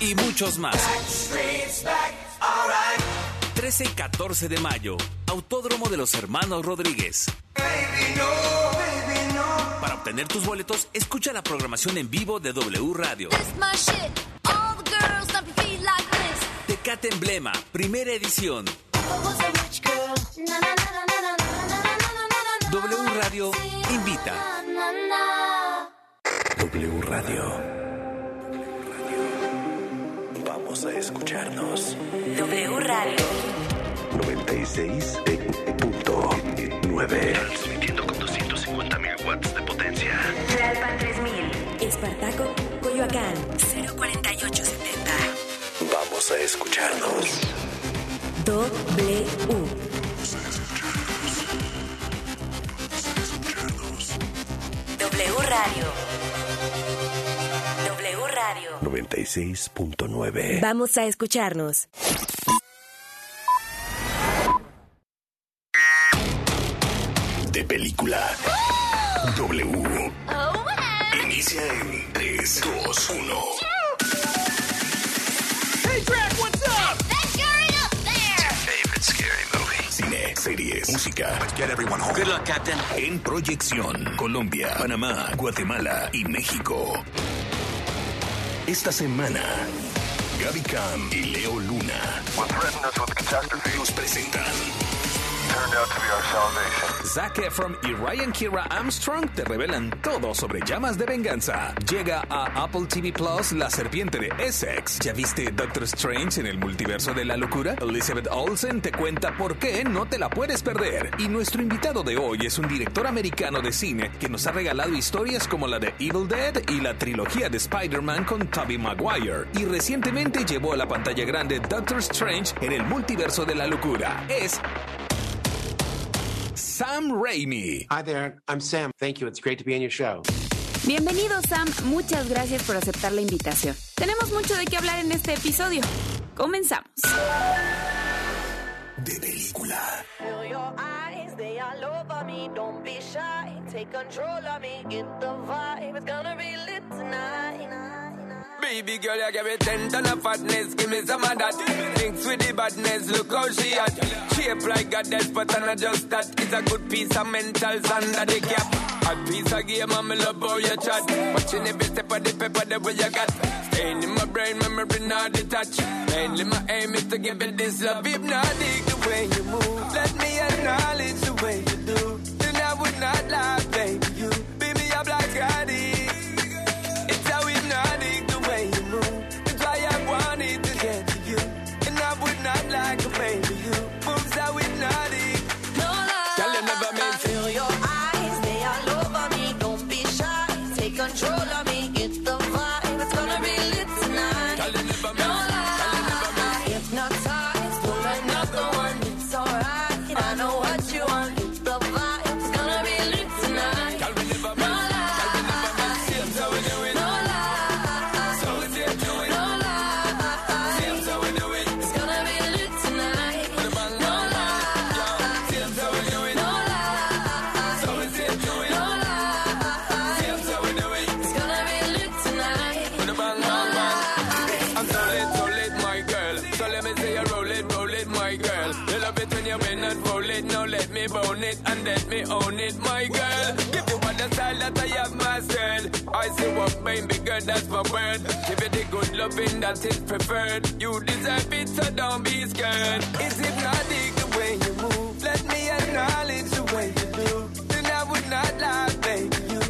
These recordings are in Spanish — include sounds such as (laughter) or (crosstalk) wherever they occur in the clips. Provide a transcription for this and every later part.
y muchos más. 13 y 14 de mayo, Autódromo de los Hermanos Rodríguez. Para obtener tus boletos, escucha la programación en vivo de W Radio. Tecate Emblema, primera edición. W Radio invita. W Radio. Vamos a escucharnos. W Radio. 96.9. Transmitiendo con 250 mil watts de potencia. Tlalpan 3000. Espartaco, Coyoacán. 04870. Vamos a escucharnos. W. W Radio. W Radio. 96.9. Vamos a escucharnos. De película. W. Inicia en 3, 2, 1. Hey, Drac, what's up? Favorite scary movie. Cine, series, música. Let's get everyone home. Good luck, Captain. En proyección, Colombia, Panamá, Guatemala y México. Esta semana, Gaby Cam y Leo Luna. Nos presentan Zac Efron y Ryan Kira Armstrong te revelan todo sobre llamas de venganza. Llega a Apple TV Plus La Serpiente de Essex. ¿Ya viste Doctor Strange en el multiverso de la locura? Elizabeth Olsen te cuenta por qué no te la puedes perder. Y nuestro invitado de hoy es un director americano de cine que nos ha regalado historias como la de Evil Dead y la trilogía de Spider-Man con Tobey Maguire. Y recientemente llevó a la pantalla grande Doctor Strange en el multiverso de la locura. Es Sam Raimi. Hi there, I'm Sam. Thank you. It's great to be on your show. Bienvenido Sam, muchas gracias por aceptar la invitación. Tenemos mucho de qué hablar en este episodio. Comenzamos. de película. Baby girl, you give me ten ton of fatness, give me some of that. Thinks with the badness, look how she at. Shape like death, but I'm not just that. It's a good piece of mentals under the cap. A piece of game, I'm love how you chat. Watching every step of the paper, the way you got. Staying in my brain, memory not detached. Mainly my aim is to give it this love. Not, the way you move. Let me acknowledge the way you do. Then I would not lie, baby. Me bone it and let me own it, my girl. Give you all the style that I have mastered. I say what baby girl, that's my word. Give you the good loving that is preferred. You deserve it, so don't be scared. It's hypnotic the way you move. Let me acknowledge the way you do. Then I would not lie, baby. You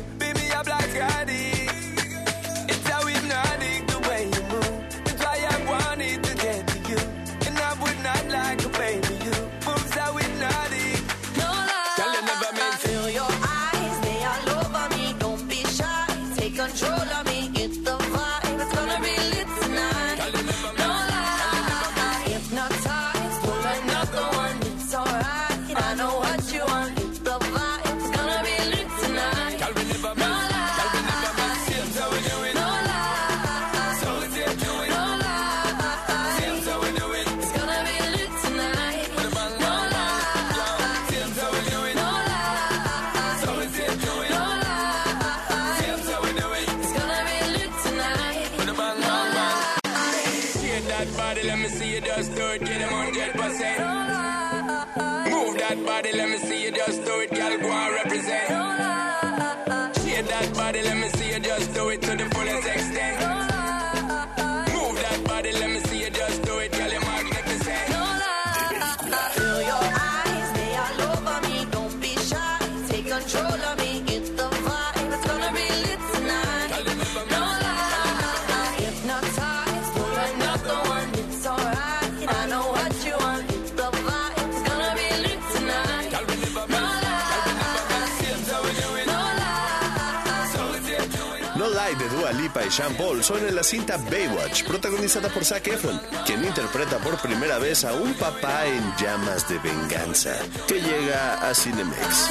de Dua Lipa y Sean Paul son en la cinta Baywatch, protagonizada por Zac Efron, quien interpreta por primera vez a un papá en llamas de venganza, que llega a Cinemex.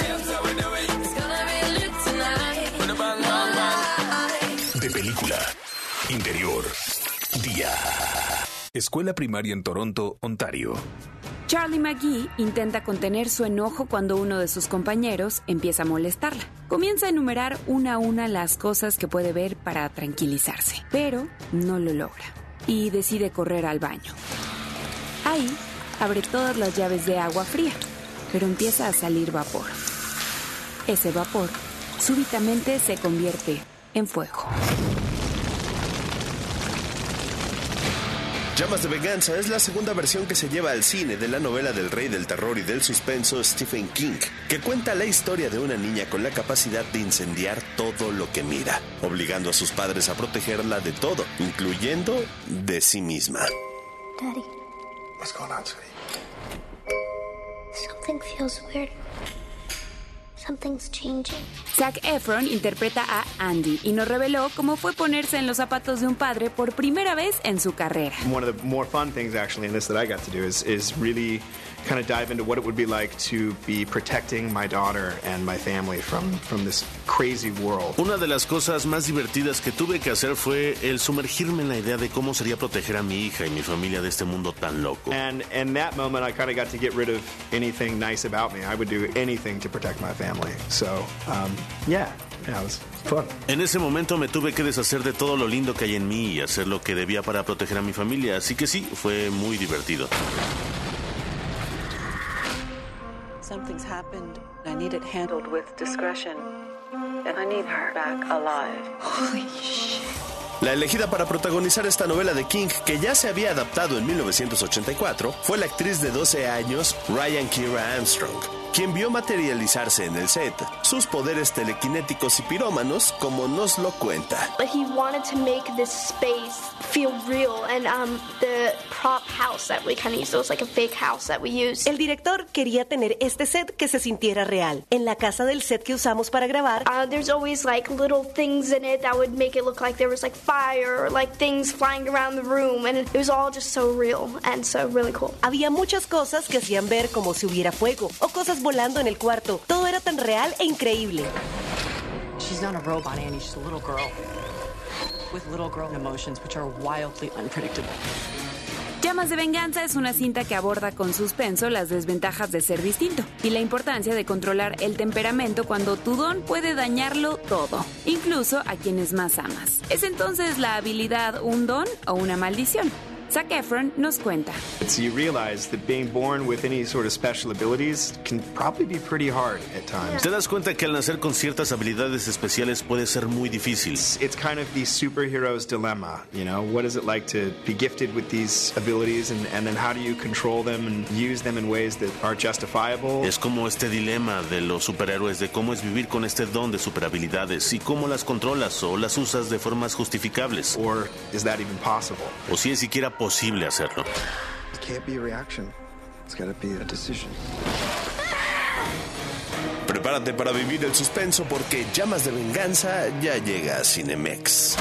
De película. Interior. Día. Escuela primaria en Toronto, Ontario. Charlie McGee intenta contener su enojo cuando uno de sus compañeros empieza a molestarla. Comienza a enumerar una a una las cosas que puede ver para tranquilizarse, pero no lo logra y decide correr al baño. Ahí abre todas las llaves de agua fría, pero empieza a salir vapor. Ese vapor súbitamente se convierte en fuego. Llamas de Venganza es la segunda versión que se lleva al cine de la novela del rey del terror y del suspenso Stephen King, que cuenta la historia de una niña con la capacidad de incendiar todo lo que mira, obligando a sus padres a protegerla de todo, incluyendo de sí misma. Daddy, What's going on, sweetie? something feels weird. Something's changing. Zac Efron interpreta a Andy y nos reveló cómo fue ponerse en los zapatos de un padre por primera vez en su carrera. One of the more fun things actually in this that I got to do is is really kind of dive into what it would be like to be protecting my daughter and my family from from this crazy world. Una de las cosas más divertidas que tuve que hacer fue el sumergirme en la idea de cómo sería proteger a mi hija y mi familia de este mundo tan loco. And in that moment, I kind of got to get rid of anything nice about me. I would do anything to protect my family. So, um, yeah, yeah, it was fun. En ese momento me tuve que deshacer de todo lo lindo que hay en mí y hacer lo que debía para proteger a mi familia, así que sí, fue muy divertido. Something's happened. I need it handled with discretion. And I need her back alive. Holy shit. La elegida para protagonizar esta novela de King, que ya se había adaptado en 1984, fue la actriz de 12 años Ryan Kira Armstrong, quien vio materializarse en el set sus poderes telequinéticos y pirómanos, como nos lo cuenta. But he wanted to make this space feel real, and um, the prop house that we kind of used, it was like a fake house that we used. El director quería tener este set que se sintiera real. En la casa del set que usamos para grabar, Uh, there's always like little things in it that would make it look like there was like fire or like things flying around the room, and it was all just so real and so really cool. había muchas cosas que hacían ver como si hubiera fuego o cosas volando en el cuarto. Todo era tan real e increíble. She's not a robot, Annie. She's a little girl. With little girl emotions, which are wildly unpredictable. Llamas de Venganza es una cinta que aborda con suspenso las desventajas de ser distinto y la importancia de controlar el temperamento cuando tu don puede dañarlo todo, incluso a quienes más amas. ¿Es entonces la habilidad un don o una maldición? Zac Efron nos cuenta. So you realize that being born with any sort of special abilities can probably be pretty hard at times. Te das cuenta que al nacer con ciertas habilidades especiales puede ser muy difícil. It's kind of the superhero's dilemma, you know? What is it like to be gifted with these abilities and, and then how do you control them and use them in ways that are justifiable? Es como este dilema de los superhéroes de cómo es vivir con este don de superhabilidades y cómo las controlas o las usas de formas justificables. Or is that even possible? O si es siquiera posible hacerlo. It can't be a reaction. It's gotta be a decision. Prepárate para vivir el suspenso porque Llamas de Venganza ya llega a Cinemex.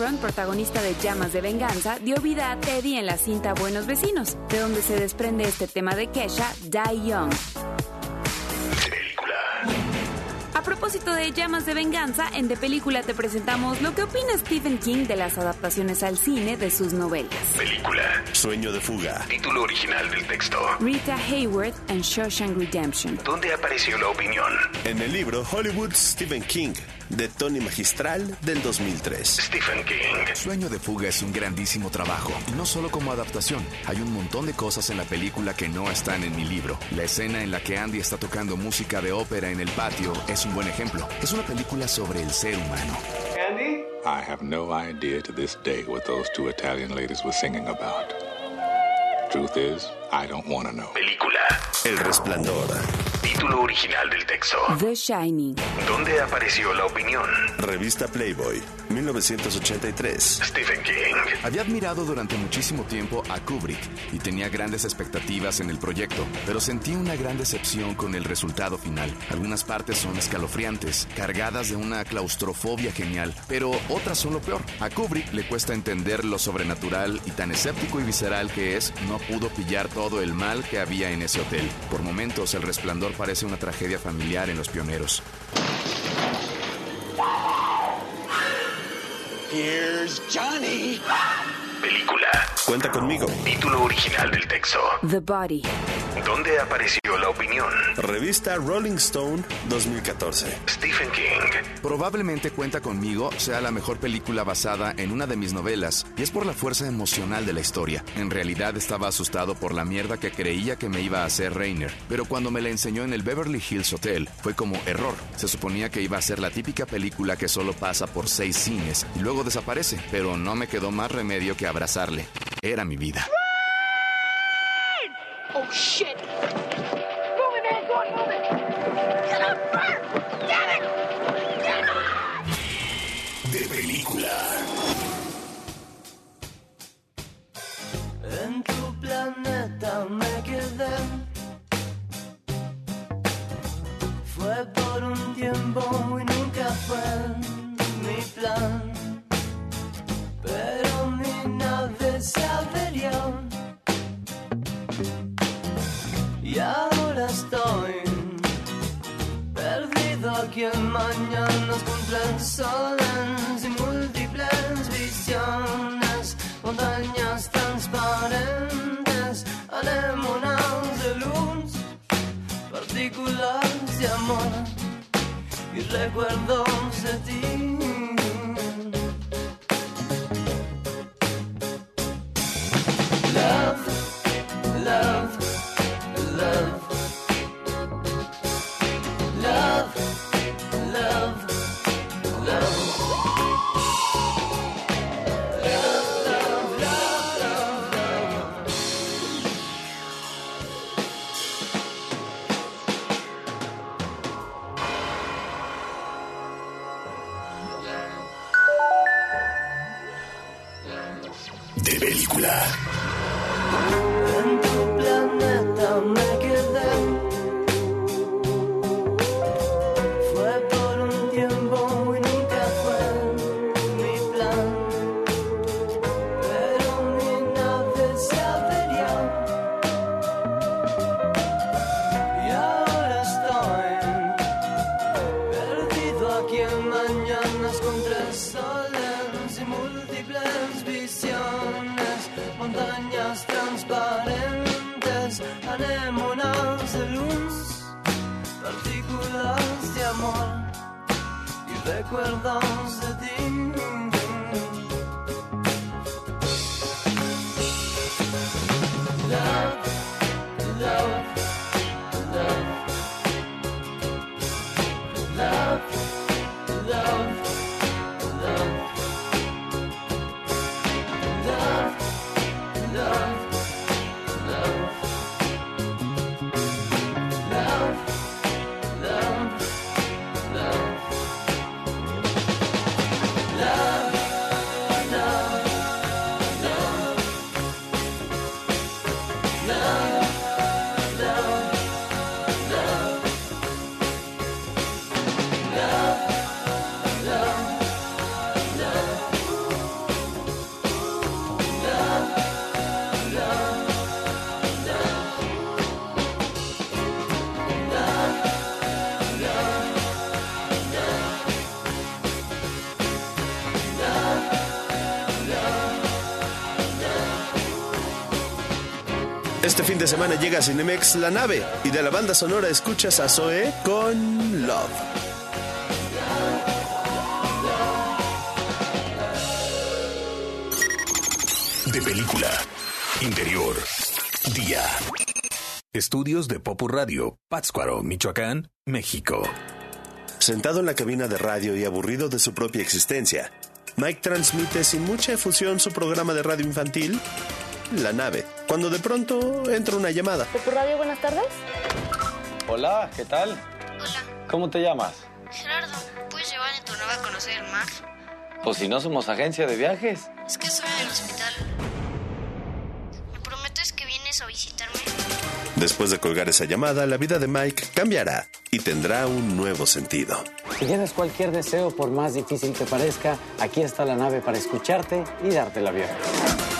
Efron, protagonista de Llamas de Venganza, dio vida a Teddy en la cinta Buenos Vecinos, de donde se desprende este tema de Kesha, Die Young. A propósito de Llamas de Venganza, en De Película te presentamos lo que opina Stephen King de las adaptaciones al cine de sus novelas. Película. Sueño de fuga. Título original del texto. Rita Hayworth and Shawshank Redemption. ¿Dónde apareció la opinión? En el libro Hollywood Stephen King, de Tony Magistral del 2003. Stephen King. Sueño de fuga es un grandísimo trabajo, y no solo como adaptación. Hay un montón de cosas en la película que no están en mi libro. La escena en la que Andy está tocando música de ópera en el patio es un buen ejemplo. Es una película sobre el ser humano. Andy? I have no idea to this day what those two Italian ladies were singing about. Truth is, I don't want to know. Película. El Resplandor. Título original del texto. The Shining. ¿Dónde apareció la opinión? Revista Playboy, 1983. Stephen King. Había admirado durante muchísimo tiempo a Kubrick y tenía grandes expectativas en el proyecto, pero sentí una gran decepción con el resultado final. Algunas partes son escalofriantes, cargadas de una claustrofobia genial, pero otras son lo peor. A Kubrick le cuesta entender lo sobrenatural y tan escéptico y visceral que es, no pudo pillar todo el mal que había en ese hotel. Por momentos el resplandor parece una tragedia familiar en los pioneros. Película. Cuenta conmigo. Título original del texto. The Body. ¿Dónde apareció la opinión? Revista Rolling Stone, 2014. Stephen King. Probablemente Cuenta conmigo sea la mejor película basada en una de mis novelas, y es por la fuerza emocional de la historia. En realidad estaba asustado por la mierda que creía que me iba a hacer Rainer, pero cuando me la enseñó en el Beverly Hills Hotel, fue como error. Se suponía que iba a ser la típica película que solo pasa por seis cines y luego desaparece, pero no me quedó más remedio que abrazarle. Era mi vida. Oh shit! En mañanas contra el sol en múltiples visiones, montañas transparentes, anémonas de luz, partículas de amor y recuerdos de ti. De película. Y semana llega a Cinemex La Nave y de la banda sonora escuchas a Zoe con Love. De película. Interior. Día. Estudios de Popu Radio, Pátzcuaro, Michoacán, México. Sentado en la cabina de radio y aburrido de su propia existencia, Mike transmite sin mucha efusión su programa de radio infantil, La Nave, cuando de pronto entra una llamada. ¿Popu Radio, buenas tardes? Hola, ¿qué tal? Hola, ¿Cómo te llamas? Gerardo, ¿puedes llevar en tu nave a conocer el mar? Pues si no somos agencia de viajes. Es que estoy en el hospital. ¿Me prometes que vienes a visitarme? Después de colgar esa llamada, la vida de Mike cambiará y tendrá un nuevo sentido. Si tienes cualquier deseo, por más difícil que parezca, aquí está la nave para escucharte y darte la bienvenida.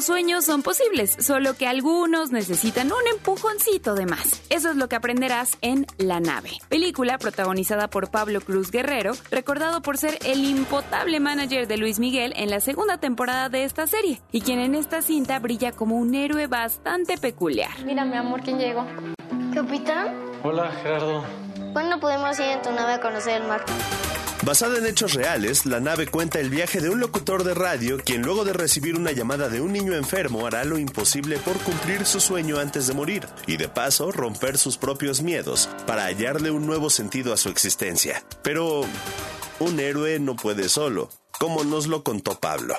Los sueños son posibles, solo que algunos necesitan un empujoncito de más. Eso es lo que aprenderás en La Nave, película protagonizada por Pablo Cruz Guerrero, recordado por ser el impotable manager de Luis Miguel en la segunda temporada de esta serie, y quien en esta cinta brilla como un héroe bastante peculiar. Mira, mi amor, ¿quién llegó? ¿Capitán? Hola, Gerardo. ¿Cuándo podemos ir en tu nave a conocer el mar? Basada en hechos reales, la nave cuenta el viaje de un locutor de radio quien luego de recibir una llamada de un niño enfermo hará lo imposible por cumplir su sueño antes de morir y de paso romper sus propios miedos para hallarle un nuevo sentido a su existencia. Pero un héroe no puede solo, como nos lo contó Pablo.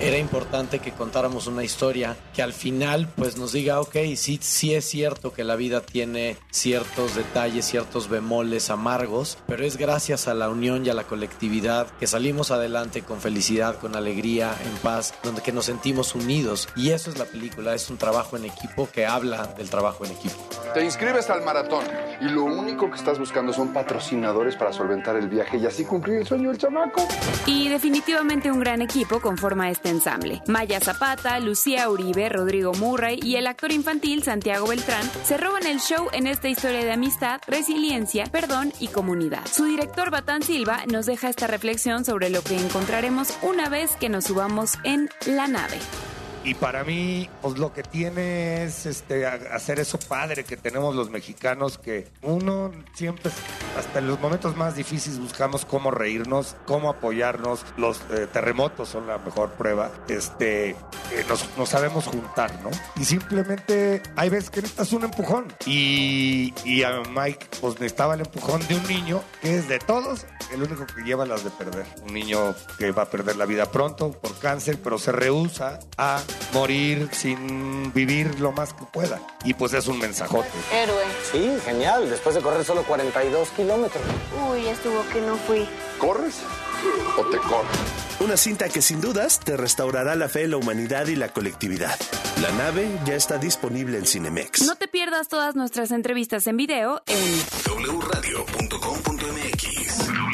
Era importante que contáramos una historia que al final pues nos diga, ok, sí, sí es cierto que la vida tiene ciertos detalles, ciertos bemoles amargos, pero es gracias a la unión y a la colectividad que salimos adelante con felicidad, con alegría, en paz, donde que nos sentimos unidos. Y eso es la película, es un trabajo en equipo que habla del trabajo en equipo. Te inscribes al maratón y lo único que estás buscando son patrocinadores para solventar el viaje y así cumplir el sueño del chamaco. Y definitivamente un gran equipo conforma este este Maya Zapata, Lucía Uribe, Rodrigo Murray y el actor infantil Santiago Beltrán se roban el show en esta historia de amistad, resiliencia, perdón y comunidad. Su director Batán Silva nos deja esta reflexión sobre lo que encontraremos una vez que nos subamos en la nave. Y para mí, pues lo que tiene es este, hacer eso padre que tenemos los mexicanos, que uno siempre, hasta en los momentos más difíciles, buscamos cómo reírnos, cómo apoyarnos. Los eh, terremotos son la mejor prueba. Este, eh, nos, nos sabemos juntar, ¿no? Y simplemente hay veces que necesitas un empujón. Y, y a Mike, pues necesitaba el empujón de un niño que es de todos el único que lleva las de perder. Un niño que va a perder la vida pronto por cáncer, pero se rehúsa a morir sin vivir lo más que pueda. Y pues es un mensajote. Héroe. Sí, genial. Después de correr solo 42 kilómetros. Uy, estuvo que no fui. ¿Corres o te corres? Una cinta que sin dudas te restaurará la fe en la humanidad y la colectividad. La nave ya está disponible en Cinemex. No te pierdas todas nuestras entrevistas en video en wradio.com.mx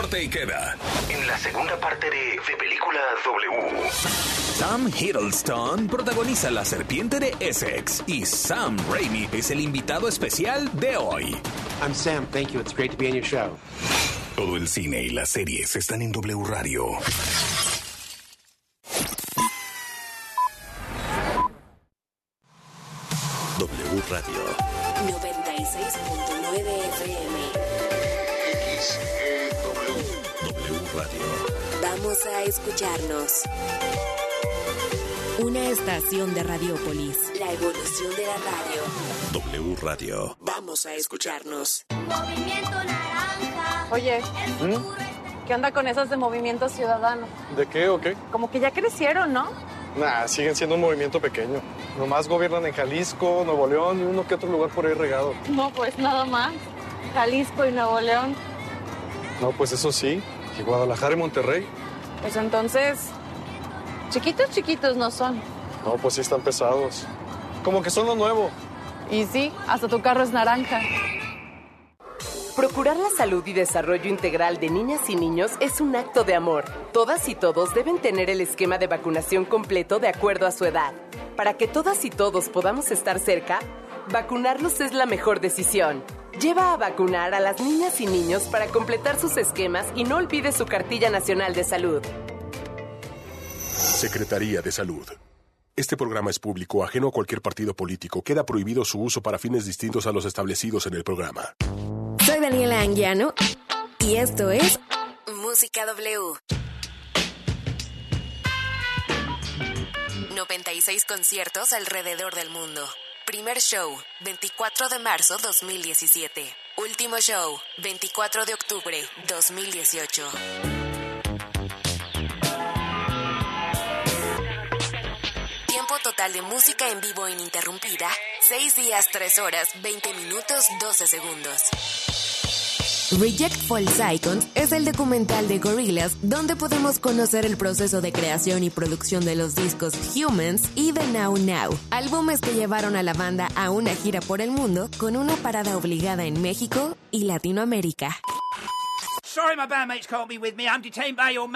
Corte y queda. En la segunda parte de De Película W. Tom Hiddleston protagoniza La Serpiente de Essex y Sam Raimi es el invitado especial de hoy. I'm Sam. Thank you. It's great to be on your show. Todo el cine y las series están en W Radio. W Radio. 96.9 FM. W Radio. Vamos a escucharnos. Una estación de Radiopolis. La evolución de la radio. W Radio. Vamos a escucharnos. Movimiento naranja. Oye, ¿qué onda con esas de Movimiento Ciudadano? ¿De qué o qué? Como que ya crecieron, ¿no? Nah, siguen siendo un movimiento pequeño. Nomás gobiernan en Jalisco, Nuevo León y uno que otro lugar por ahí regado. No, pues nada más. Jalisco y Nuevo León. No, pues eso sí. Y Guadalajara y Monterrey. Pues entonces, chiquitos, chiquitos no son. No, pues sí están pesados. Como que son lo nuevo. Y sí, hasta tu carro es naranja. Procurar la salud y desarrollo integral de niñas y niños es un acto de amor. Todas y todos deben tener el esquema de vacunación completo de acuerdo a su edad. Para que todas y todos podamos estar cerca, vacunarlos es la mejor decisión. Lleva a vacunar a las niñas y niños para completar sus esquemas y no olvide su cartilla nacional de salud. Secretaría de Salud. Este programa es público, ajeno a cualquier partido político. Queda prohibido su uso para fines distintos a los establecidos en el programa. Soy Daniela Anguiano y esto es Música W. 96 conciertos alrededor del mundo. Primer show, 24 de marzo 2017. Último show, 24 de octubre 2018. Tiempo total de música en vivo ininterrumpida, 6 días, 3 horas, 20 minutos, 12 segundos. Reject False Icons es el documental de Gorillaz donde podemos conocer el proceso de creación y producción de los discos Humans y The Now Now, álbumes que llevaron a la banda a una gira por el mundo con una parada obligada en México y Latinoamérica. Sorry, my bandmates can't be with me. I'm detained by your.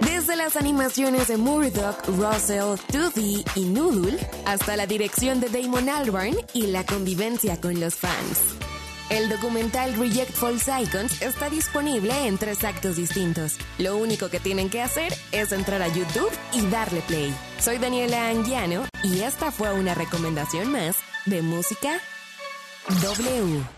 Desde las animaciones de Murdoch, Russell, Toothy y Noodle, hasta la dirección de Damon Albarn y la convivencia con los fans. El documental Reject False Icons está disponible en tres actos distintos. Lo único que tienen que hacer es entrar a YouTube y darle play. Soy Daniela Anguiano y esta fue una recomendación más de música W.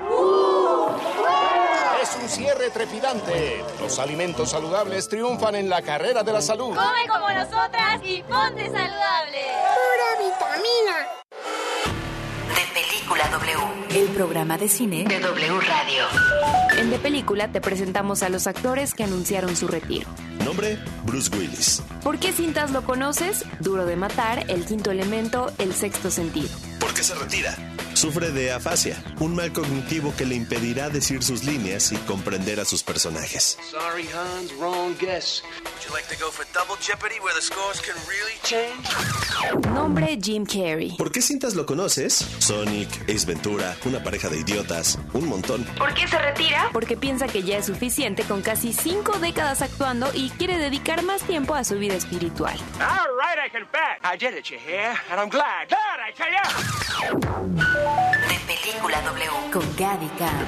Un cierre trepidante. Los alimentos saludables triunfan en la carrera de la salud. Come como nosotras y ponte saludable. Pura vitamina. Película W. El programa de cine de W Radio. En De Película te presentamos a los actores que anunciaron su retiro. Nombre, Bruce Willis. ¿Por qué cintas lo conoces? Duro de matar, El quinto elemento, El sexto sentido. ¿Por qué se retira? Sufre de afasia, un mal cognitivo que le impedirá decir sus líneas y comprender a sus personajes. Sorry, Hans, wrong guess. Would you like to go for double jeopardy where the scores can really change? Nombre Jim Carrey. ¿Por qué cintas lo conoces? Sonic, Ace Ventura, una pareja de idiotas, un montón. ¿Por qué se retira? Porque piensa que ya es suficiente con casi cinco décadas actuando y quiere dedicar más tiempo a su vida espiritual. All right, I can bet. I did it, you hear? And I'm glad. Glad, I tell ya. De Película W con Gaby Cam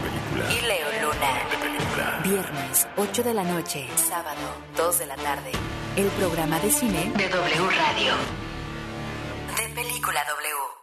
y Leo Luna. Viernes, 8 de la noche. Sábado, 2 de la tarde. El programa de cine de W Radio. De Película W.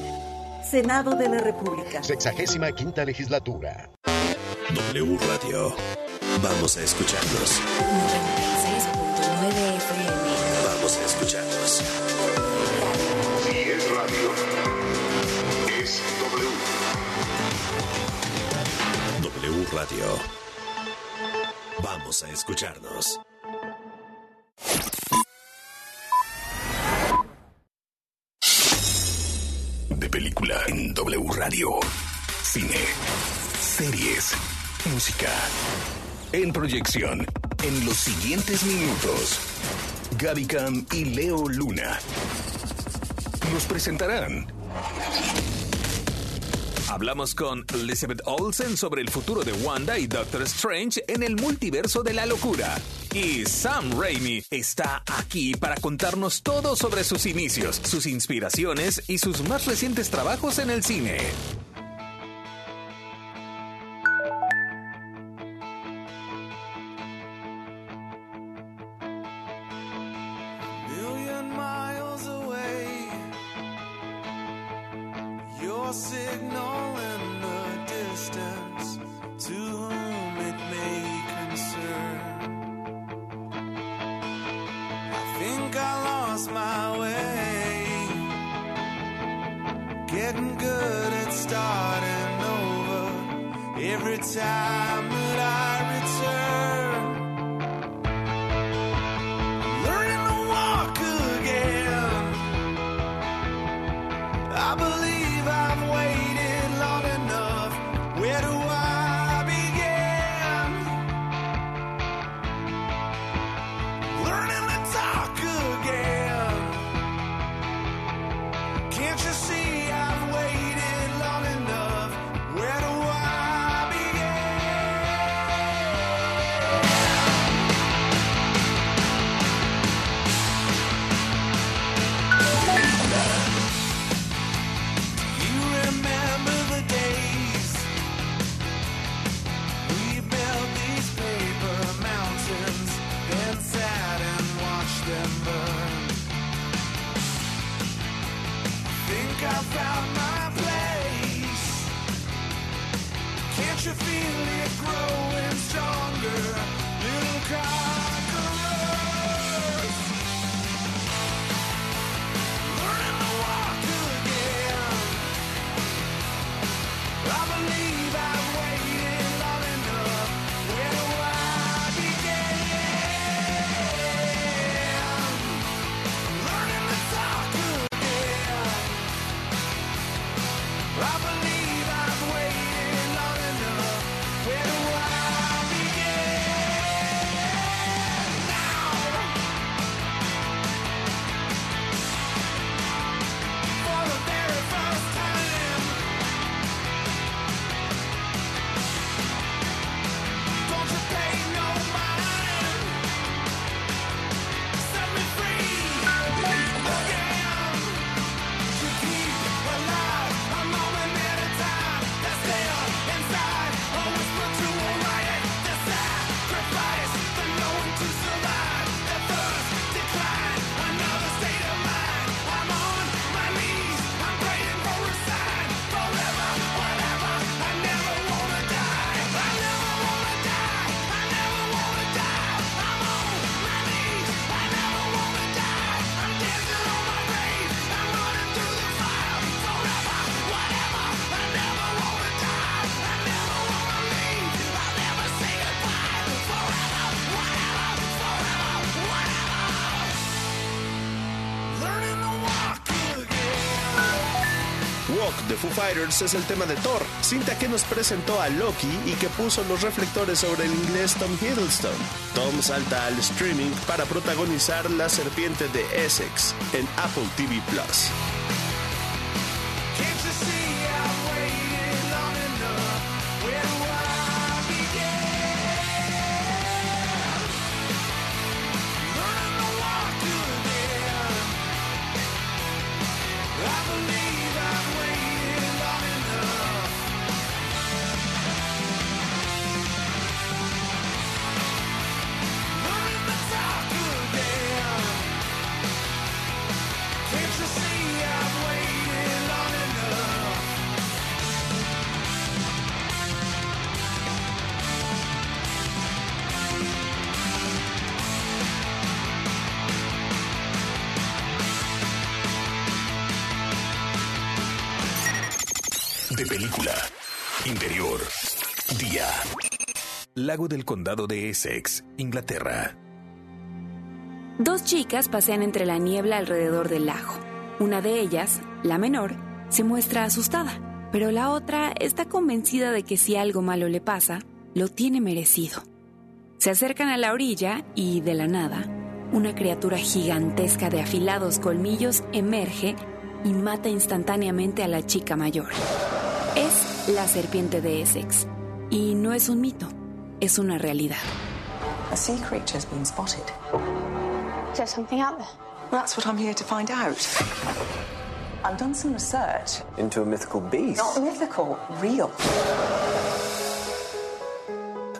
Senado de la República. Sexagésima quinta legislatura. W Radio. Vamos a escucharnos. 96.9 FM. Vamos a escucharnos. Si es radio, es W. W Radio. Vamos a escucharnos. En W Radio. Cine, series, música. En proyección, en los siguientes minutos, Gaby Cam y Leo Luna nos presentarán. Hablamos con Elizabeth Olsen sobre el futuro de Wanda y Doctor Strange en el multiverso de la locura. Y Sam Raimi está aquí para contarnos todo sobre sus inicios, sus inspiraciones y sus más recientes trabajos en el cine. Lost my way. Getting good at starting over every time Fighters es el tema de Thor, cinta que nos presentó a Loki y que puso los reflectores sobre el inglés Tom Hiddleston. Tom salta al streaming para protagonizar La Serpiente de Essex en Apple TV Plus. Película. Interior. Día. Lago del Condado de Essex, Inglaterra. Dos chicas pasean entre la niebla alrededor del lago. Una de ellas, la menor, se muestra asustada, pero la otra está convencida de que si algo malo le pasa, lo tiene merecido. Se acercan a la orilla y, de la nada, una criatura gigantesca de afilados colmillos emerge y mata instantáneamente a la chica mayor. Es la serpiente de Essex. Y no es un mito, es una realidad. A sea creature has been spotted. Is there something out there? That's what I'm here to find out. I've done some research. Into a mythical beast. Not mythical, real.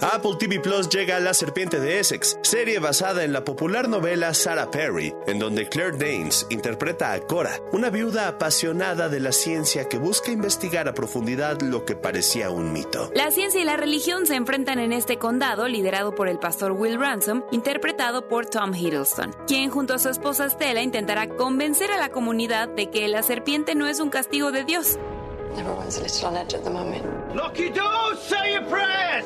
A Apple TV Plus llega La Serpiente de Essex, serie basada en la popular novela Sarah Perry, en donde Claire Danes interpreta a Cora, una viuda apasionada de la ciencia que busca investigar a profundidad lo que parecía un mito. La ciencia y la religión se enfrentan en este condado liderado por el pastor Will Ransom, interpretado por Tom Hiddleston, quien junto a su esposa Stella intentará convencer a la comunidad de que la serpiente no es un castigo de Dios. Everyone's a little on edge at the moment. Lock your doors, say your prayers!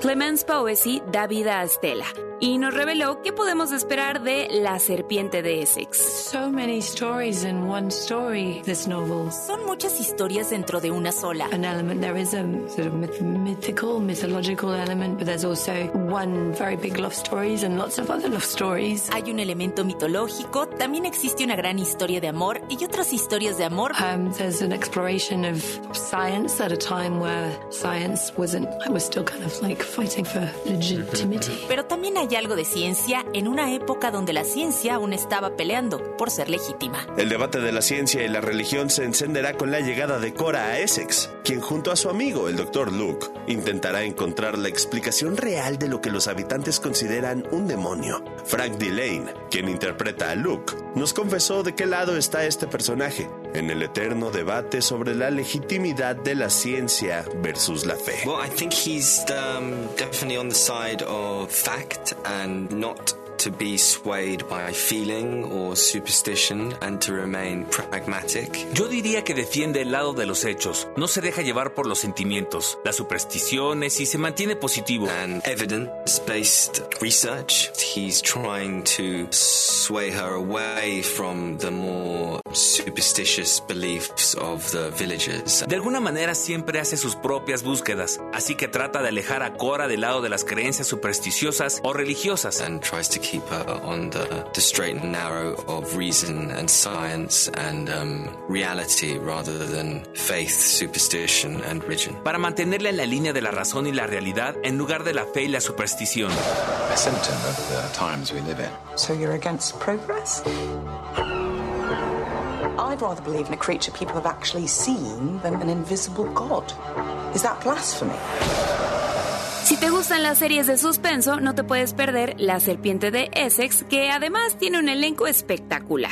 Clemens Poesy da vida a Stella y nos reveló qué podemos esperar de La Serpiente de Essex. So many stories in one story, this novel. Son muchas historias dentro de una sola. An element, there is a sort of myth- mythical, mythological element, but there's also one very big love stories and lots of other love stories. Hay un elemento mitológico, también existe una gran historia de amor y otras historias de amor. Um, there's an exploration of science at a time where science wasn't, I was still kind of like fighting for legitimacy. Pero también hay algo de ciencia en una época donde la ciencia aún estaba peleando por ser legítima. El debate de la ciencia y la religión se encenderá con la llegada de Cora a Essex, quien junto a su amigo, el Dr. Luke, intentará encontrar la explicación real de lo que los habitantes consideran un demonio. Frank Delane, quien interpreta a Luke, nos confesó de qué lado está este personaje, en el eterno debate sobre la legitimidad de la ciencia versus la fe. Well, I think he's um, definitely on the side of fact and not to be swayed by feeling or superstition and to remain pragmatic. Yo diría que defiende el lado de los hechos, no se deja llevar por los sentimientos, las supersticiones y se mantiene positivo. And evidence-based research, he's trying to sway her away from the more superstitious beliefs of the villagers. De alguna manera siempre hace sus propias búsquedas, así que trata de alejar a Cora del lado de las creencias supersticiosas o religiosas. And tries to keep her on the, the straight and narrow of reason and science and um, reality rather than faith, superstition and religion. Para mantenerla en la línea de la razón y la realidad en lugar de la fe y la superstición. A symptom of the times we live in. So you're against progress? I'd rather believe in a creature people have actually seen than an invisible god. Is that blasphemy? Si te gustan las series de suspenso, no te puedes perder La Serpiente de Essex, que además tiene un elenco espectacular.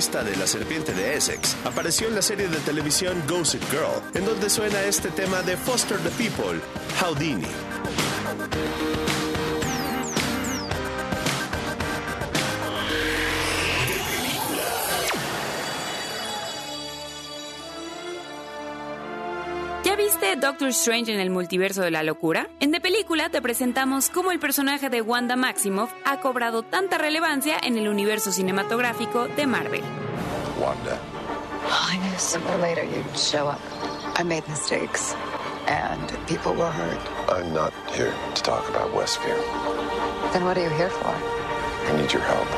De La Serpiente de Essex, apareció en la serie de televisión Gossip Girl, en donde suena este tema de Foster the People, Houdini. Doctor Strange en el multiverso de la locura? En The Película te presentamos cómo el personaje de Wanda Maximoff ha cobrado tanta relevancia en el universo cinematográfico de Marvel. Wanda. I knew sooner or later you'd show up. I made mistakes, and people were hurt. I'm not here to talk about Westview. Then what are you here for? I need your help.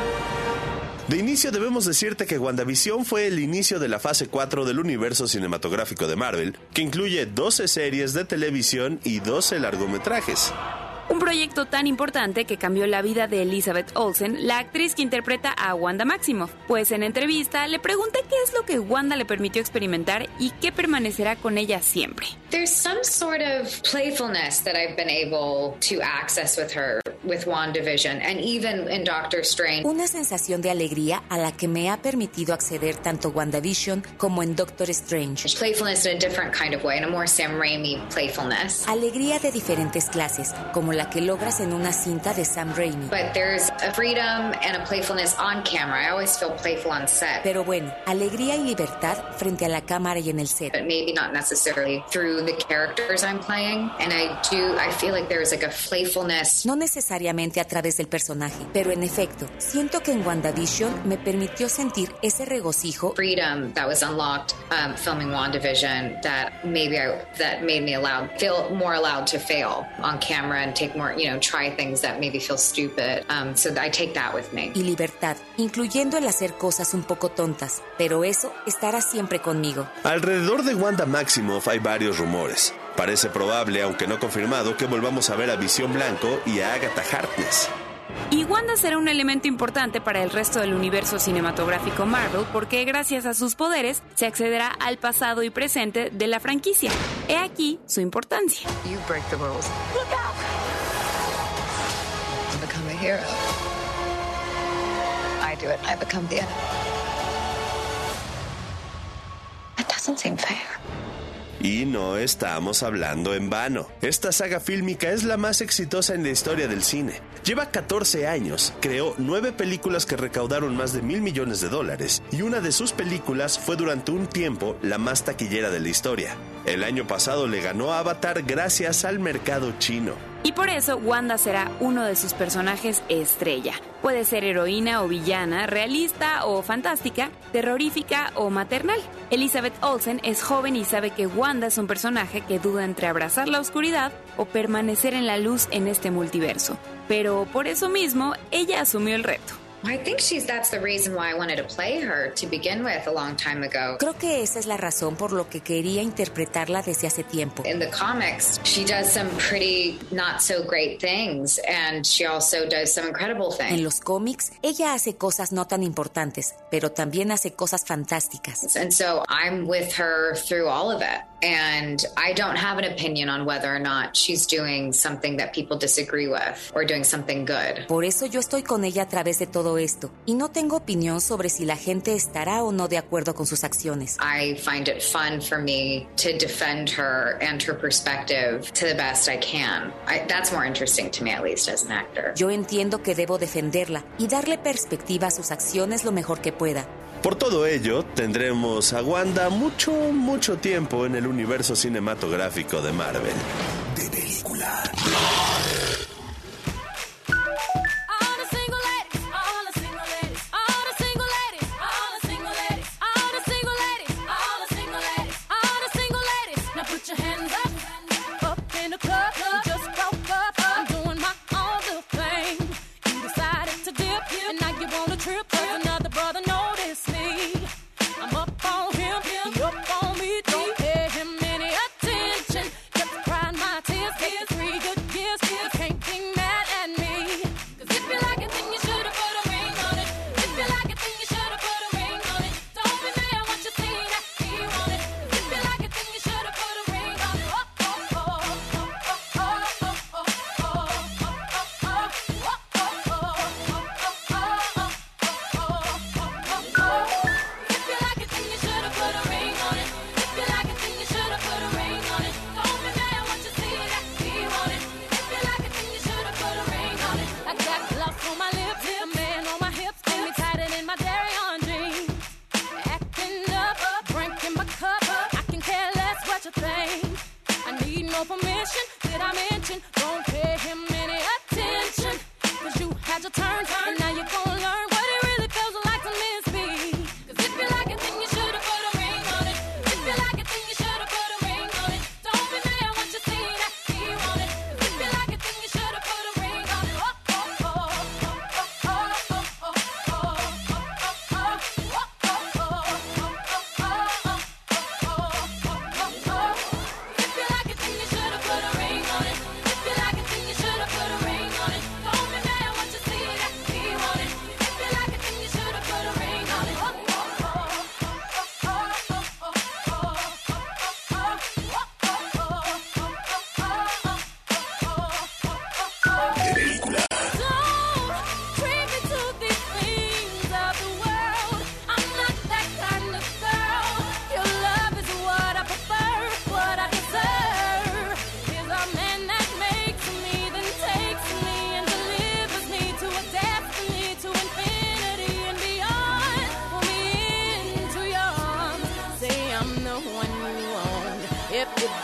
De inicio debemos decirte que WandaVision fue el inicio de la fase 4 del universo cinematográfico de Marvel, que incluye 12 series de televisión y 12 largometrajes. Un proyecto tan importante que cambió la vida de Elizabeth Olsen, la actriz que interpreta a Wanda Maximoff, pues en entrevista le pregunté qué es lo que Wanda le permitió experimentar y qué permanecerá con ella siempre. There's some sort of playfulness that I've been able to access with her with WandaVision and even in Doctor Strange. Una sensación de alegría a la que me ha permitido acceder tanto WandaVision como en Doctor Strange. Playfulness in a different kind of way, in a more Sam Raimi playfulness. Alegría de diferentes clases, como la que logras en una cinta de Sam Raimi. But there's a freedom and a playfulness on camera. I always feel playful on set. Pero bueno, alegría y libertad frente a la cámara y en el set. But maybe not necessarily through the characters I'm playing. And I do, I feel like there's like a playfulness. No necesariamente a través del personaje, pero en efecto, siento que en WandaVision me permitió sentir ese regocijo. Freedom that was unlocked um, filming WandaVision that maybe I, that made me allowed, feel more allowed to fail on camera and take more, you know, try things that maybe feel stupid. Um, so I take that with me. Y libertad, incluyendo el hacer cosas un poco tontas, pero eso estará siempre conmigo. Alrededor de Wanda Maximoff hay varios rumores. Parece probable, aunque no confirmado, que volvamos a ver a Visión Blanco y a Agatha Harkness. Y Wanda será un elemento importante para el resto del universo cinematográfico Marvel porque gracias a sus poderes se accederá al pasado y presente de la franquicia. He aquí su importancia. You break the rules. Look out! Y no estamos hablando en vano. Esta saga fílmica es la más exitosa en la historia del cine. Lleva 14 años, creó nueve películas que recaudaron más de mil millones de dólares y una de sus películas fue durante un tiempo la más taquillera de la historia. El año pasado le ganó a Avatar gracias al mercado chino. Y por eso Wanda será uno de sus personajes estrella. Puede ser heroína o villana, realista o fantástica, terrorífica o maternal. Elizabeth Olsen es joven y sabe que Wanda es un personaje que duda entre abrazar la oscuridad o permanecer en la luz en este multiverso. Pero por eso mismo, ella asumió el reto. I think she's that's the reason why I wanted to play her to begin with a long time ago. Creo que esa es la razón por lo que quería interpretarla desde hace tiempo. In the comics, she does some pretty not so great things and she also does some incredible things. En los cómics, ella hace cosas no tan importantes, pero también hace cosas fantásticas. And so I'm with her through all of it. And I don't have an opinion on whether or not she's doing something that people disagree with or doing something good. Por eso yo estoy con ella a través de todo esto y no tengo opinión sobre si la gente estará o no de acuerdo con sus acciones. I find it fun for me to defend her and her perspective to the best I can. I, that's more interesting to me, at least as an actor. Yo entiendo que debo defenderla y darle perspectiva a sus acciones lo mejor que pueda. Por todo ello, tendremos a Wanda mucho, mucho tiempo en el universo cinematográfico de Marvel. De película.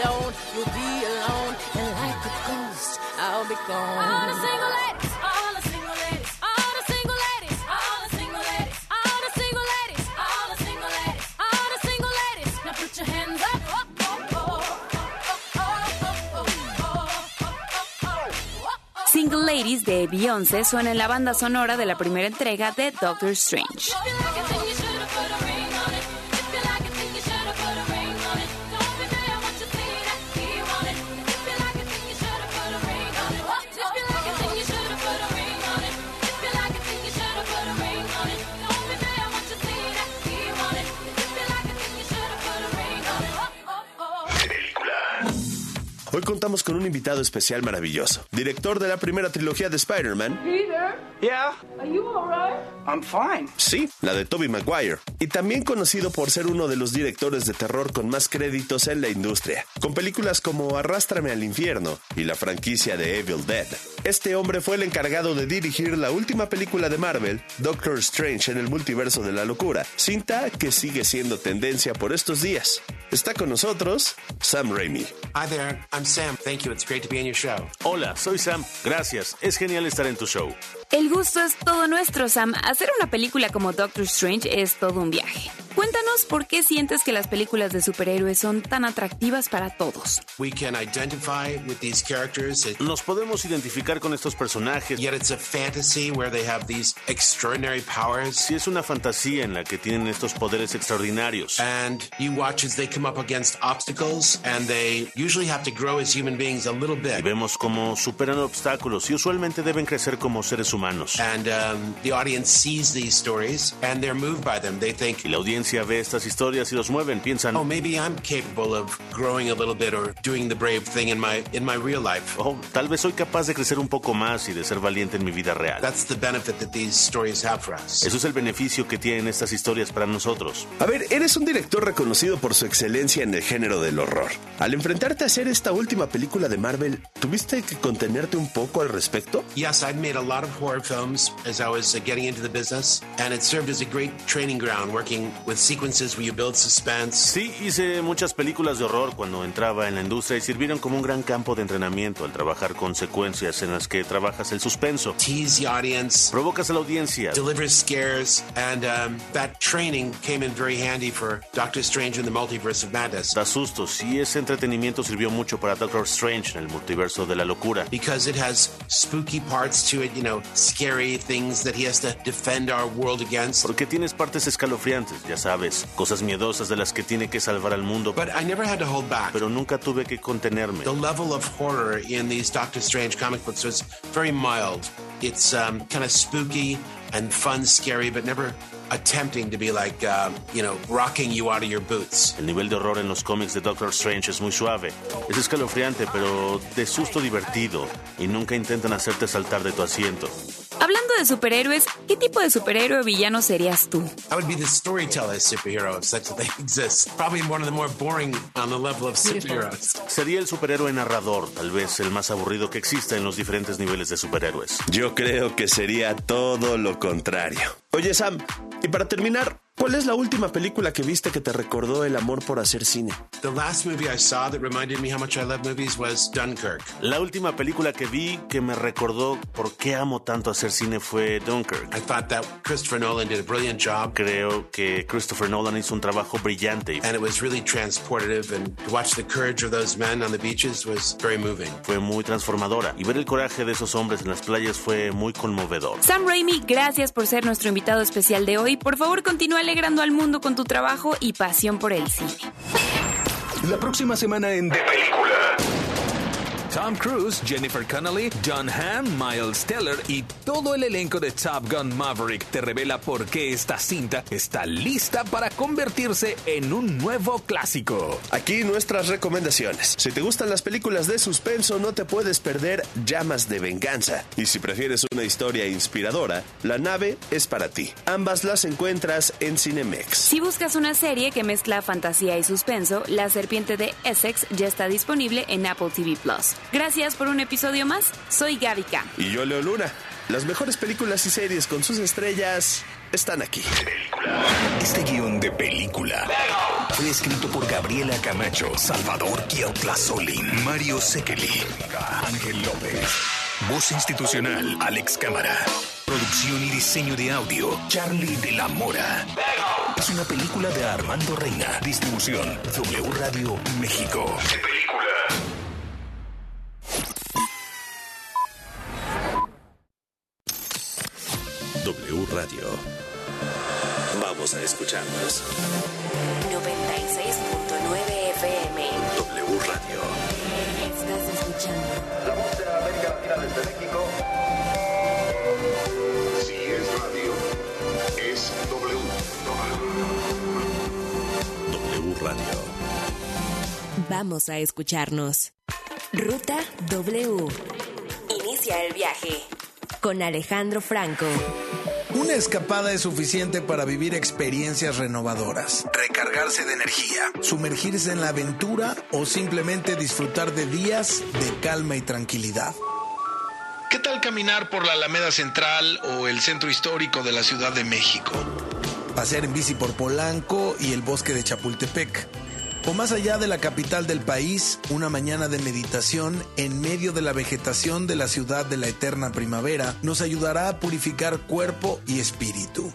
Don't, you'll be alone. And like a ghost, I'll be gone. All the single ladies, all the single ladies, all the single ladies, all the single ladies, all the single ladies, all the single ladies, all the single ladies. Now put your hands up. Single Ladies de Beyoncé suena en la banda sonora de la primera entrega de Doctor Strange. Invitado especial maravilloso, director de la primera trilogía de Spider-Man. Peter? Yeah? Are you alright? I'm fine. Sí, la de Tobey Maguire, y también conocido por ser uno de los directores de terror con más créditos en la industria, con películas como Arrástrame al infierno y la franquicia de Evil Dead. Este hombre fue el encargado de dirigir la última película de Marvel, Doctor Strange en el multiverso de la locura, cinta que sigue siendo tendencia por estos días. Está con nosotros Sam Raimi. Hi there, I'm Sam. Thank you. It's great to be in your show. Hola, soy Sam. Gracias. Es genial estar en tu show. El gusto es todo nuestro, Sam. Hacer una película como Doctor Strange es todo un viaje. Cuéntanos por qué sientes que las películas de superhéroes son tan atractivas para todos. We can identify with these characters. Nos podemos identificar con estos personajes. Yet it's a fantasy where they have these extraordinary powers. Sí, es una fantasía en la que tienen estos poderes extraordinarios. And you watch as they come up against obstacles and they usually have to grow as human beings Y bit. vemos cómo superan obstáculos y usualmente deben crecer como seres humanos. And um, the audience sees these stories and they're moved by them. They think, Y la audiencia ve estas historias y los mueven. Piensan, oh, maybe I'm capable of growing a little bit or doing the brave thing in my in my real life. oh, tal vez soy capaz de crecer un poco más y de ser valiente en mi vida real. That's the benefit that these stories have for us. Eso es el beneficio que tienen estas historias para nosotros. A ver, eres un director reconocido por su excelencia en el género del horror. Al enfrentarte a hacer esta última película de Marvel, ¿tuviste que contenerte un poco al respecto? Yes, I've made a lot of horror films as I was uh, getting into the business, and it served as a great training ground working with sequences where you build suspense. Sí, hice muchas películas de horror cuando entraba en la industria y sirvieron como un gran campo de entrenamiento al trabajar con secuencias en las que trabajas el suspenso. Tease the audience, Provocas a la audiencia. delivers scares, and um, that training came in very handy for Doctor Strange in the Multiverse of Madness. Da sustos y ese entretenimiento sirvió mucho para Doctor Strange en el multiverso de la locura. Because it has spooky parts to it, you know, scary things that he has to defend our world against. Porque tienes partes escalofriantes, ya sabes, cosas miedosas de las que tiene que salvar al mundo. But I never had to hold back. Pero nunca tuve que contenerme. The level of horror in these Doctor Strange comic books was very mild. It's um, kind of spooky and fun, scary, but never attempting to be like, uh, you know, rocking you out of your boots. El nivel de horror en los cómics de Doctor Strange es muy suave. Es escalofriante, pero de susto divertido. Y nunca intentan hacerte saltar de tu asiento. Hablando de superhéroes, ¿qué tipo de superhéroe o villano serías tú? I would be the storyteller superhero if such a thing (laughs) exists. Probably one of the more boring on the level of superheroes. Sería el superhéroe narrador, tal vez el más aburrido que exista en los diferentes niveles de superhéroes. Yo creo que sería todo lo contrario. Oye Sam, y para terminar, ¿cuál es la última película que viste que te recordó el amor por hacer cine? The last movie I saw that reminded me how much I love movies was Dunkirk. La última película que vi que me recordó por qué amo tanto hacer cine fue Dunkirk. I thought that Christopher Nolan did a brilliant job. Creo que Christopher Nolan hizo un trabajo brillante. And it was really transportative, and to watch the courage of those men on the beaches was very moving. Fue muy transformadora y ver el coraje de esos hombres en las playas fue muy conmovedor. Sam Raimi, gracias por ser nuestro invitado especial de hoy. Por favor, continúa alegrando al mundo con tu trabajo y pasión por el cine. La próxima semana en De Película. Tom Cruise, Jennifer Connelly, John Hamm, Miles Teller y todo el elenco de Top Gun Maverick te revela por qué esta cinta está lista para convertirse en un nuevo clásico. Aquí nuestras recomendaciones. Si te gustan las películas de suspenso, no te puedes perder Llamas de Venganza. Y si prefieres una historia inspiradora, La nave es para ti. Ambas las encuentras en Cinemex. Si buscas una serie que mezcla fantasía y suspenso, La Serpiente de Essex ya está disponible en Apple TV Plus. Gracias por un episodio más. Soy Gaby K. Y yo, Leo Luna. Las mejores películas y series con sus estrellas están aquí. Este guion de película fue escrito por Gabriela Camacho, Salvador Solín, Mario Sekeli, Ángel López. Voz institucional, Alex Cámara. Producción y diseño de audio, Charlie de la Mora. Es una película de Armando Reina. Distribución, W Radio México. Radio. Vamos a escucharnos. 96.9 FM. W Radio. Estás escuchando. La voz de América Latina desde México. Si es radio, es W. W Radio. Vamos a escucharnos. Ruta W. Inicia el viaje con Alejandro Franco. Una escapada es suficiente para vivir experiencias renovadoras, recargarse de energía, sumergirse en la aventura o simplemente disfrutar de días de calma y tranquilidad. ¿Qué tal caminar por la Alameda Central o el centro histórico de la Ciudad de México? Pasear en bici por Polanco y el bosque de Chapultepec. O más allá de la capital del país, una mañana de meditación en medio de la vegetación de la ciudad de la eterna primavera nos ayudará a purificar cuerpo y espíritu.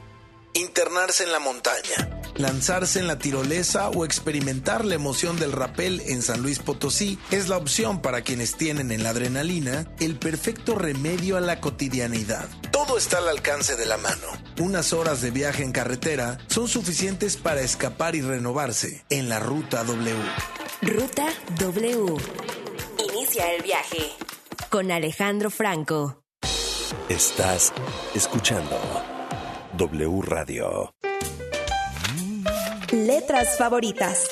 Internarse en la montaña, lanzarse en la tirolesa o experimentar la emoción del rapel en San Luis Potosí es la opción para quienes tienen en la adrenalina el perfecto remedio a la cotidianidad. Todo está al alcance de la mano. Unas horas de viaje en carretera son suficientes para escapar y renovarse en la Ruta W. Ruta W. Inicia el viaje con Alejandro Franco. Estás escuchando W Radio. Letras favoritas.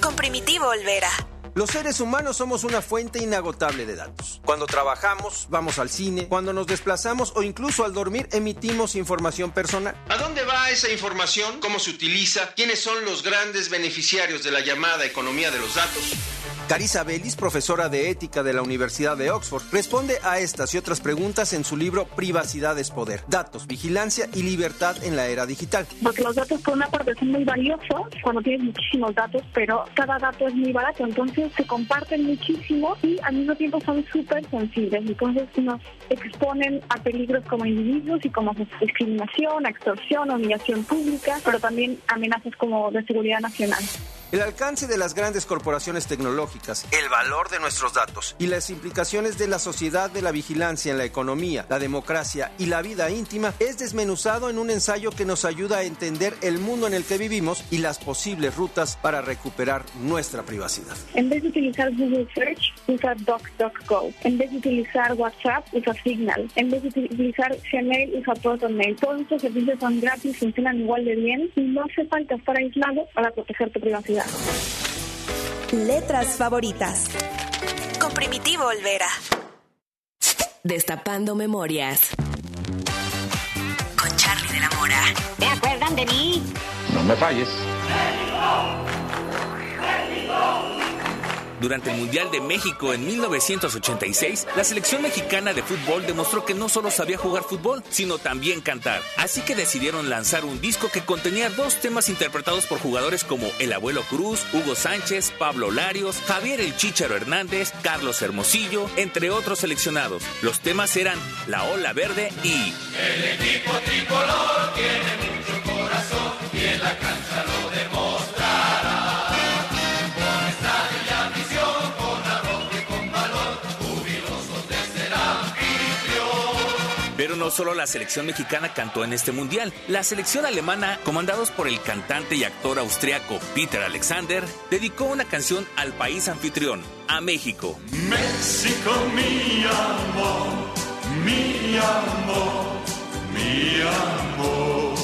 Con Primitivo Olvera. Los seres humanos somos una fuente inagotable de datos. Cuando trabajamos, vamos al cine, cuando nos desplazamos o incluso al dormir emitimos información personal. ¿A dónde va esa información? ¿Cómo se utiliza? ¿Quiénes son los grandes beneficiarios de la llamada economía de los datos? Carissa Bellis, profesora de ética de la Universidad de Oxford, responde a estas y otras preguntas en su libro Privacidad es Poder, Datos, Vigilancia y Libertad en la Era Digital. Porque los datos por una parte son muy valiosos cuando tienes muchísimos datos, pero cada dato es muy barato, entonces se comparten muchísimo y al mismo tiempo son súper sensibles. Entonces nos exponen a peligros como individuos y como discriminación, extorsión, humillación pública, pero también amenazas como de seguridad nacional. El alcance de las grandes corporaciones tecnológicas, el valor de nuestros datos y las implicaciones de la sociedad de la vigilancia en la economía, la democracia y la vida íntima es desmenuzado en un ensayo que nos ayuda a entender el mundo en el que vivimos y las posibles rutas para recuperar nuestra privacidad. En vez de utilizar Google Search, usa DuckDuckGo. En vez de utilizar WhatsApp, usa Signal. En vez de utilizar Gmail, usa ProtonMail. Todos estos servicios son gratis, funcionan igual de bien y no hace falta estar aislado para proteger tu privacidad. Letras favoritas. Con Primitivo Olvera. Destapando memorias. Con Charlie de la Mora. ¿Te acuerdan de mí? No me falles. Durante el Mundial de México en 1986, la selección mexicana de fútbol demostró que no solo sabía jugar fútbol, sino también cantar. Así que decidieron lanzar un disco que contenía dos temas interpretados por jugadores como El Abuelo Cruz, Hugo Sánchez, Pablo Larios, Javier El Chícharo Hernández, Carlos Hermosillo, entre otros seleccionados. Los temas eran La Ola Verde y El equipo tricolor tiene mucho corazón y la cancha. No solo la selección mexicana cantó en este mundial. La selección alemana, comandados por el cantante y actor austriaco Peter Alexander, dedicó una canción al país anfitrión, a México. México, mi amor, mi amor, mi amor.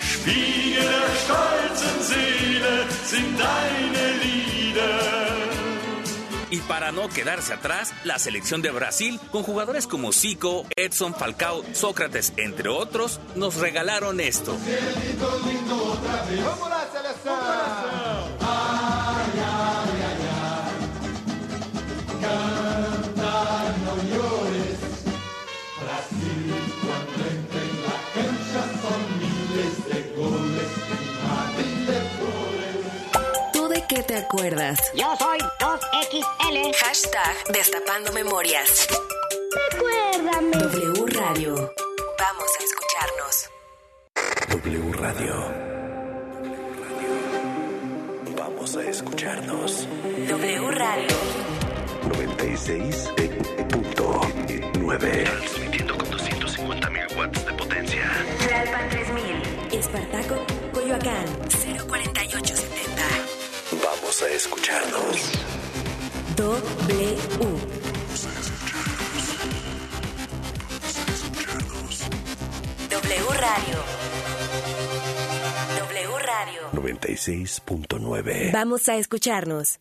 Spiegel der stolzen Seele sind deine Lieder. Y para no quedarse atrás, la selección de Brasil, con jugadores como Zico, Edson, Falcao, Sócrates, entre otros, nos regalaron esto. ¡Vamos la selección! Te acuerdas? Yo soy 2XL. Hashtag Destapando Memorias. Recuérdame. W Radio. Vamos a escucharnos. W Radio. Vamos a escucharnos. W Radio. 96.9. Transmitiendo con 250.000 watts de potencia. Tlalpan 3000. Espartaco, Coyoacán. 04870. Vamos a escucharnos. W. Vamos a W Radio. W Radio. 96.9. Vamos a escucharnos.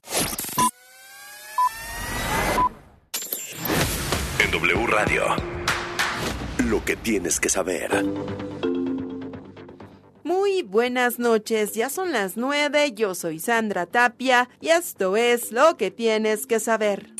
En W Radio. Lo que tienes que saber. Muy buenas noches, ya son las nueve, yo soy Sandra Tapia y esto es lo que tienes que saber.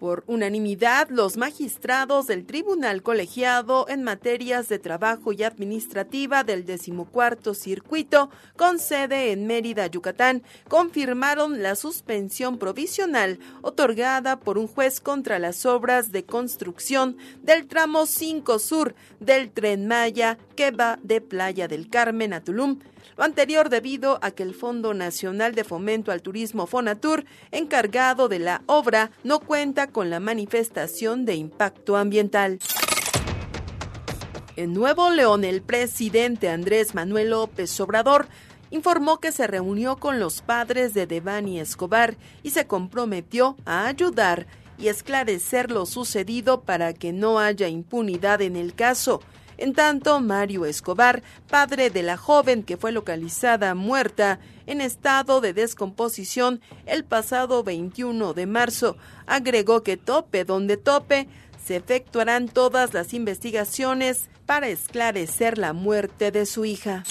Por unanimidad, los magistrados del Tribunal Colegiado en materias de trabajo y administrativa del decimocuarto circuito, con sede en Mérida, Yucatán, confirmaron la suspensión provisional otorgada por un juez contra las obras de construcción del tramo 5 Sur del Tren Maya que va de Playa del Carmen a Tulum. Lo anterior debido a que el Fondo Nacional de Fomento al Turismo Fonatur, encargado de la obra, no cuenta con la manifestación de impacto ambiental. En Nuevo León, el presidente Andrés Manuel López Obrador informó que se reunió con los padres de Devani Escobar y se comprometió a ayudar y esclarecer lo sucedido para que no haya impunidad en el caso. En tanto, Mario Escobar, padre de la joven que fue localizada muerta en estado de descomposición el pasado 21 de marzo, agregó que tope donde tope, se efectuarán todas las investigaciones para esclarecer la muerte de su hija.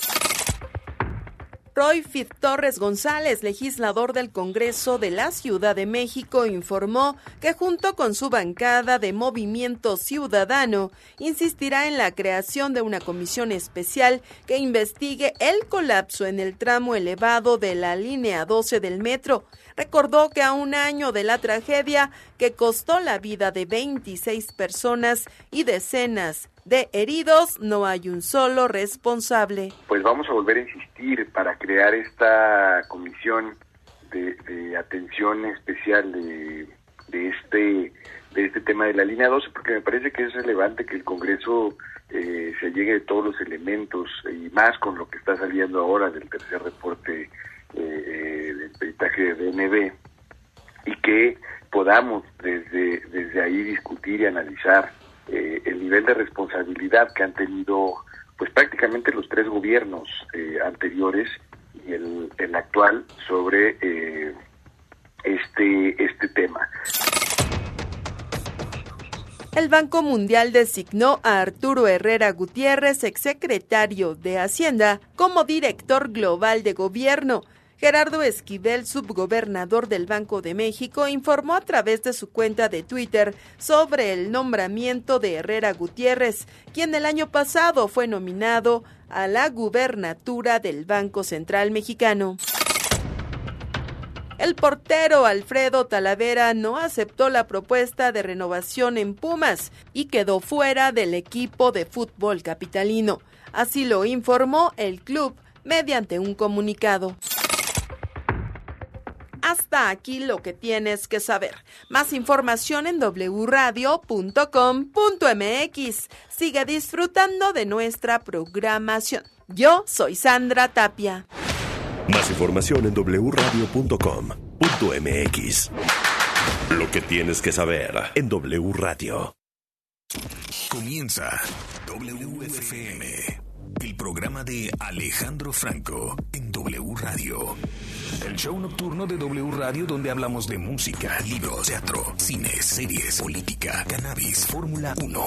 Roy Fit Torres González, legislador del Congreso de la Ciudad de México, informó que junto con su bancada de Movimiento Ciudadano insistirá en la creación de una comisión especial que investigue el colapso en el tramo elevado de la línea 12 del metro. Recordó que a un año de la tragedia que costó la vida de 26 personas y decenas de heridos, no hay un solo responsable. Pues vamos a volver a insistir para crear esta comisión de, de atención especial de, de, este de este tema de la línea 12, porque me parece que es relevante que el Congreso eh, se llegue de todos los elementos y más con lo que está saliendo ahora del tercer reporte eh, del peritaje de DNB y que podamos desde, desde ahí discutir y analizar eh, el nivel de responsabilidad que han tenido pues prácticamente los tres gobiernos eh, anteriores y el, el actual sobre eh, este este tema. El Banco Mundial designó a Arturo Herrera Gutiérrez, exsecretario de Hacienda, como director global de gobierno. Gerardo Esquivel, subgobernador del Banco de México, informó a través de su cuenta de Twitter sobre el nombramiento de Herrera Gutiérrez, quien el año pasado fue nominado a la gubernatura del Banco Central Mexicano. El portero Alfredo Talavera no aceptó la propuesta de renovación en Pumas y quedó fuera del equipo de fútbol capitalino. Así lo informó el club mediante un comunicado. Hasta aquí lo que tienes que saber. Más información en wradio.com.mx. Sigue disfrutando de nuestra programación. Yo soy Sandra Tapia. Más información en wradio.com.mx. Lo que tienes que saber en W Radio. Comienza WFM, el programa de Alejandro Franco en W Radio. El show nocturno de W Radio donde hablamos de música, libros, teatro, cine, series, política, cannabis, Fórmula 1